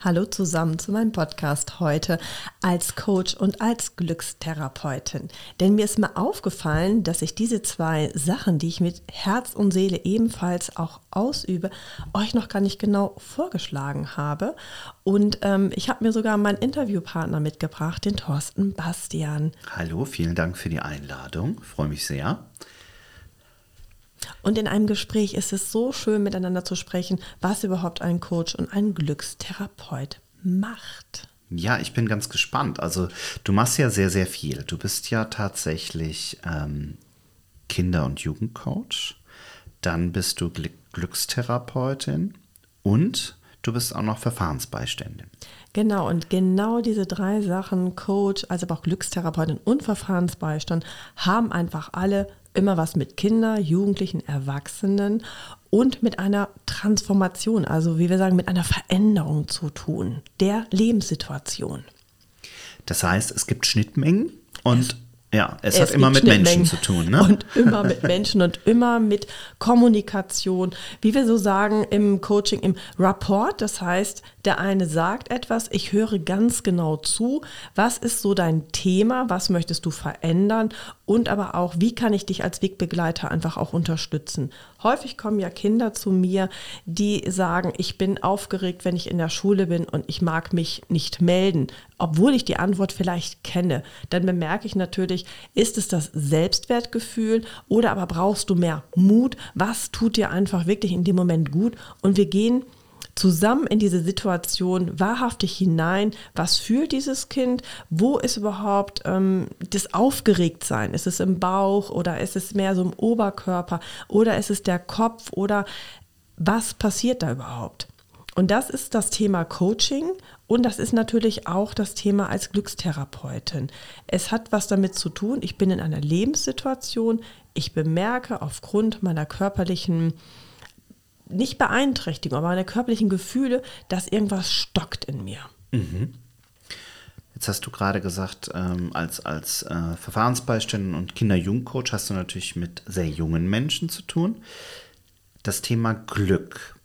Hallo zusammen zu meinem Podcast heute als Coach und als Glückstherapeutin. Denn mir ist mal aufgefallen, dass ich diese zwei Sachen, die ich mit Herz und Seele ebenfalls auch ausübe, euch noch gar nicht genau vorgeschlagen habe. Und ähm, ich habe mir sogar meinen Interviewpartner mitgebracht, den Thorsten Bastian. Hallo, vielen Dank für die Einladung. freue mich sehr. Und in einem Gespräch ist es so schön, miteinander zu sprechen, was überhaupt ein Coach und ein Glückstherapeut macht. Ja, ich bin ganz gespannt. Also du machst ja sehr, sehr viel. Du bist ja tatsächlich ähm, Kinder- und Jugendcoach. Dann bist du Gl Glückstherapeutin und du bist auch noch Verfahrensbeiständin. Genau, und genau diese drei Sachen, Coach, also auch Glückstherapeutin und Verfahrensbeistand, haben einfach alle immer was mit Kindern, Jugendlichen, Erwachsenen und mit einer Transformation, also wie wir sagen, mit einer Veränderung zu tun, der Lebenssituation. Das heißt, es gibt Schnittmengen und ja, es, es hat immer mit Menschen zu tun. Ne? Und immer mit Menschen und immer mit Kommunikation. Wie wir so sagen im Coaching, im Rapport. Das heißt, der eine sagt etwas, ich höre ganz genau zu. Was ist so dein Thema? Was möchtest du verändern? Und aber auch, wie kann ich dich als Wegbegleiter einfach auch unterstützen? Häufig kommen ja Kinder zu mir, die sagen, ich bin aufgeregt, wenn ich in der Schule bin und ich mag mich nicht melden, obwohl ich die Antwort vielleicht kenne. Dann bemerke ich natürlich, ist es das Selbstwertgefühl oder aber brauchst du mehr Mut? Was tut dir einfach wirklich in dem Moment gut? Und wir gehen zusammen in diese Situation wahrhaftig hinein. Was fühlt dieses Kind? Wo ist überhaupt ähm, das Aufgeregtsein? Ist es im Bauch oder ist es mehr so im Oberkörper oder ist es der Kopf oder was passiert da überhaupt? Und das ist das Thema Coaching und das ist natürlich auch das Thema als Glückstherapeutin. Es hat was damit zu tun, ich bin in einer Lebenssituation, ich bemerke aufgrund meiner körperlichen nicht Beeinträchtigung, aber meine körperlichen Gefühle, dass irgendwas stockt in mir. Mhm. Jetzt hast du gerade gesagt, ähm, als, als äh, Verfahrensbeiständin und Kinder-Jugendcoach hast du natürlich mit sehr jungen Menschen zu tun. Das Thema Glück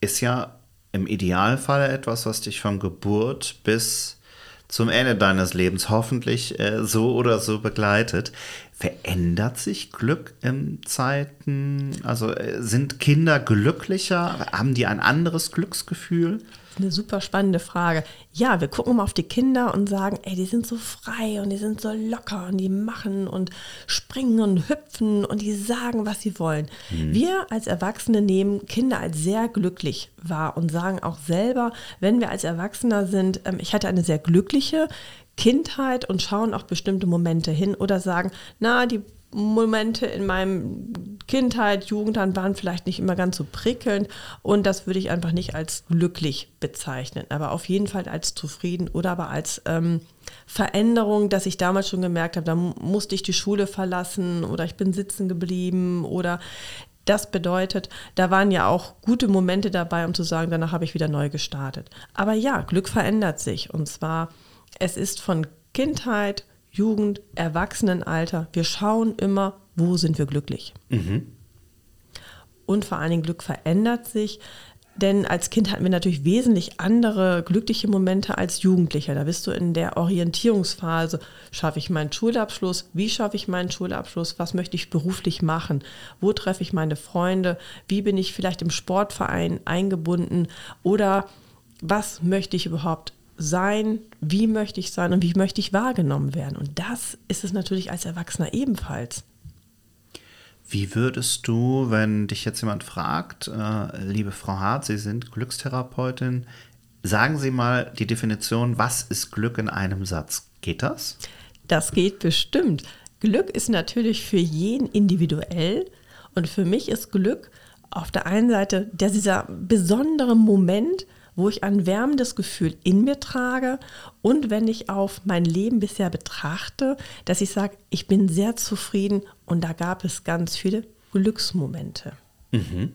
ist ja im Idealfall etwas, was dich von Geburt bis zum Ende deines Lebens hoffentlich äh, so oder so begleitet. Verändert sich Glück in Zeiten? Also äh, sind Kinder glücklicher? Haben die ein anderes Glücksgefühl? Eine super spannende Frage. Ja, wir gucken mal auf die Kinder und sagen, ey, die sind so frei und die sind so locker und die machen und springen und hüpfen und die sagen, was sie wollen. Mhm. Wir als Erwachsene nehmen Kinder als sehr glücklich wahr und sagen auch selber, wenn wir als Erwachsener sind, ähm, ich hatte eine sehr glückliche Kindheit und schauen auch bestimmte Momente hin oder sagen, na, die Momente in meinem Kindheit, Jugendland waren vielleicht nicht immer ganz so prickelnd und das würde ich einfach nicht als glücklich bezeichnen, aber auf jeden Fall als zufrieden oder aber als ähm, Veränderung, dass ich damals schon gemerkt habe, da musste ich die Schule verlassen oder ich bin sitzen geblieben oder das bedeutet, da waren ja auch gute Momente dabei, um zu sagen, danach habe ich wieder neu gestartet. Aber ja, Glück verändert sich und zwar es ist von Kindheit, Jugend, Erwachsenenalter. Wir schauen immer, wo sind wir glücklich. Mhm. Und vor allen Dingen Glück verändert sich. Denn als Kind hatten wir natürlich wesentlich andere glückliche Momente als Jugendlicher. Da bist du in der Orientierungsphase. Schaffe ich meinen Schulabschluss? Wie schaffe ich meinen Schulabschluss? Was möchte ich beruflich machen? Wo treffe ich meine Freunde? Wie bin ich vielleicht im Sportverein eingebunden? Oder was möchte ich überhaupt sein, wie möchte ich sein und wie möchte ich wahrgenommen werden. Und das ist es natürlich als Erwachsener ebenfalls. Wie würdest du, wenn dich jetzt jemand fragt, äh, liebe Frau Hart, Sie sind Glückstherapeutin, sagen Sie mal die Definition, was ist Glück in einem Satz? Geht das? Das geht bestimmt. Glück ist natürlich für jeden individuell und für mich ist Glück auf der einen Seite dieser besondere Moment, wo ich ein wärmendes Gefühl in mir trage und wenn ich auf mein Leben bisher betrachte, dass ich sage, ich bin sehr zufrieden und da gab es ganz viele Glücksmomente. Mhm.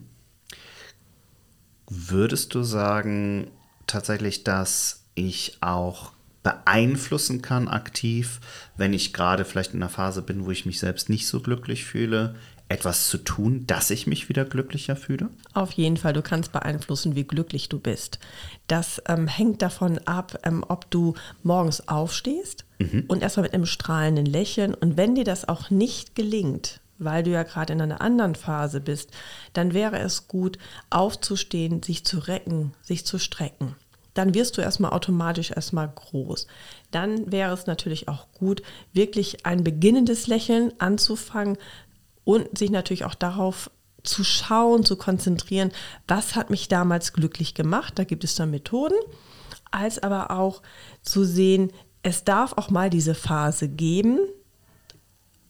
Würdest du sagen tatsächlich, dass ich auch beeinflussen kann aktiv, wenn ich gerade vielleicht in einer Phase bin, wo ich mich selbst nicht so glücklich fühle, etwas zu tun, dass ich mich wieder glücklicher fühle? Auf jeden Fall, du kannst beeinflussen, wie glücklich du bist. Das ähm, hängt davon ab, ähm, ob du morgens aufstehst mhm. und erstmal mit einem strahlenden Lächeln und wenn dir das auch nicht gelingt, weil du ja gerade in einer anderen Phase bist, dann wäre es gut, aufzustehen, sich zu recken, sich zu strecken. Dann wirst du erstmal automatisch erstmal groß. Dann wäre es natürlich auch gut, wirklich ein beginnendes Lächeln anzufangen und sich natürlich auch darauf zu schauen, zu konzentrieren, was hat mich damals glücklich gemacht. Da gibt es dann Methoden, als aber auch zu sehen, es darf auch mal diese Phase geben,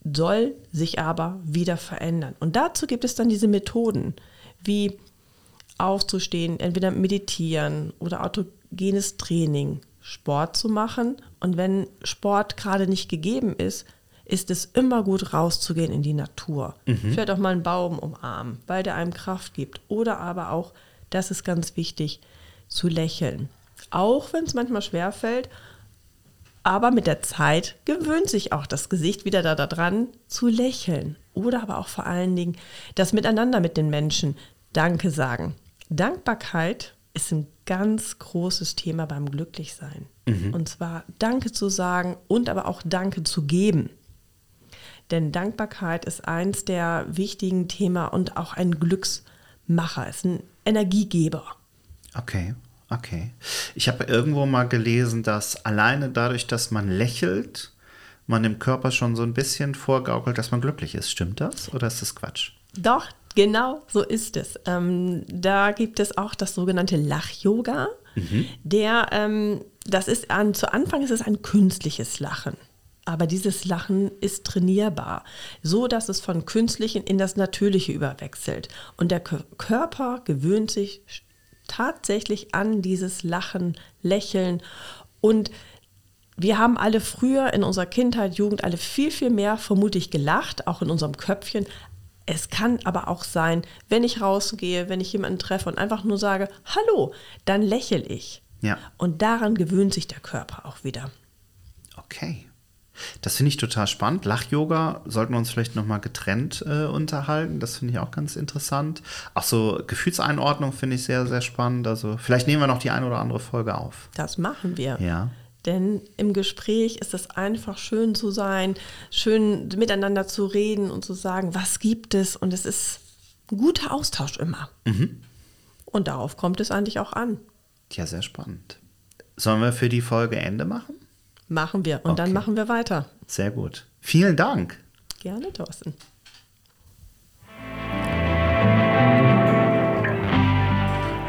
soll sich aber wieder verändern. Und dazu gibt es dann diese Methoden, wie aufzustehen, entweder meditieren oder autogenes Training, Sport zu machen. Und wenn Sport gerade nicht gegeben ist, ist es immer gut rauszugehen in die Natur. Mhm. Vielleicht auch mal einen Baum umarmen, weil der einem Kraft gibt. Oder aber auch, das ist ganz wichtig, zu lächeln. Auch wenn es manchmal schwer fällt aber mit der Zeit gewöhnt sich auch das Gesicht wieder da, dran zu lächeln. Oder aber auch vor allen Dingen das Miteinander mit den Menschen Danke sagen. Dankbarkeit ist ein ganz großes Thema beim Glücklichsein. Mhm. Und zwar Danke zu sagen und aber auch Danke zu geben. Denn Dankbarkeit ist eins der wichtigen Themen und auch ein Glücksmacher, ist ein Energiegeber. Okay. Okay. Ich habe irgendwo mal gelesen, dass alleine dadurch, dass man lächelt, man dem Körper schon so ein bisschen vorgaukelt, dass man glücklich ist. Stimmt das oder ist das Quatsch? Doch, genau so ist es. Ähm, da gibt es auch das sogenannte Lach-Yoga. Mhm. Der, ähm, das ist an, zu Anfang ist es ein künstliches Lachen. Aber dieses Lachen ist trainierbar, so dass es von künstlichen in das Natürliche überwechselt. Und der Körper gewöhnt sich tatsächlich an dieses Lachen, Lächeln und wir haben alle früher in unserer Kindheit, Jugend alle viel, viel mehr vermutlich gelacht, auch in unserem Köpfchen. Es kann aber auch sein, wenn ich rausgehe, wenn ich jemanden treffe und einfach nur sage, hallo, dann lächle ich. Ja. Und daran gewöhnt sich der Körper auch wieder. Okay. Das finde ich total spannend. Lach-Yoga sollten wir uns vielleicht nochmal getrennt äh, unterhalten. Das finde ich auch ganz interessant. Auch so Gefühlseinordnung finde ich sehr, sehr spannend. Also vielleicht nehmen wir noch die eine oder andere Folge auf. Das machen wir. Ja. Denn im Gespräch ist es einfach schön zu sein, schön miteinander zu reden und zu sagen, was gibt es. Und es ist ein guter Austausch immer. Mhm. Und darauf kommt es eigentlich auch an. Ja, sehr spannend. Sollen wir für die Folge Ende machen? Machen wir. Und okay. dann machen wir weiter. Sehr gut. Vielen Dank. Gerne, Thorsten.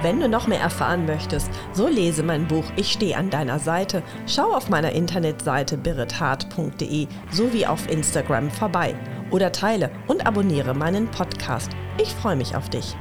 Wenn du noch mehr erfahren möchtest, so lese mein Buch Ich stehe an deiner Seite. Schau auf meiner Internetseite birrethart.de sowie auf Instagram vorbei oder teile und abonniere meinen Podcast. Ich freue mich auf dich.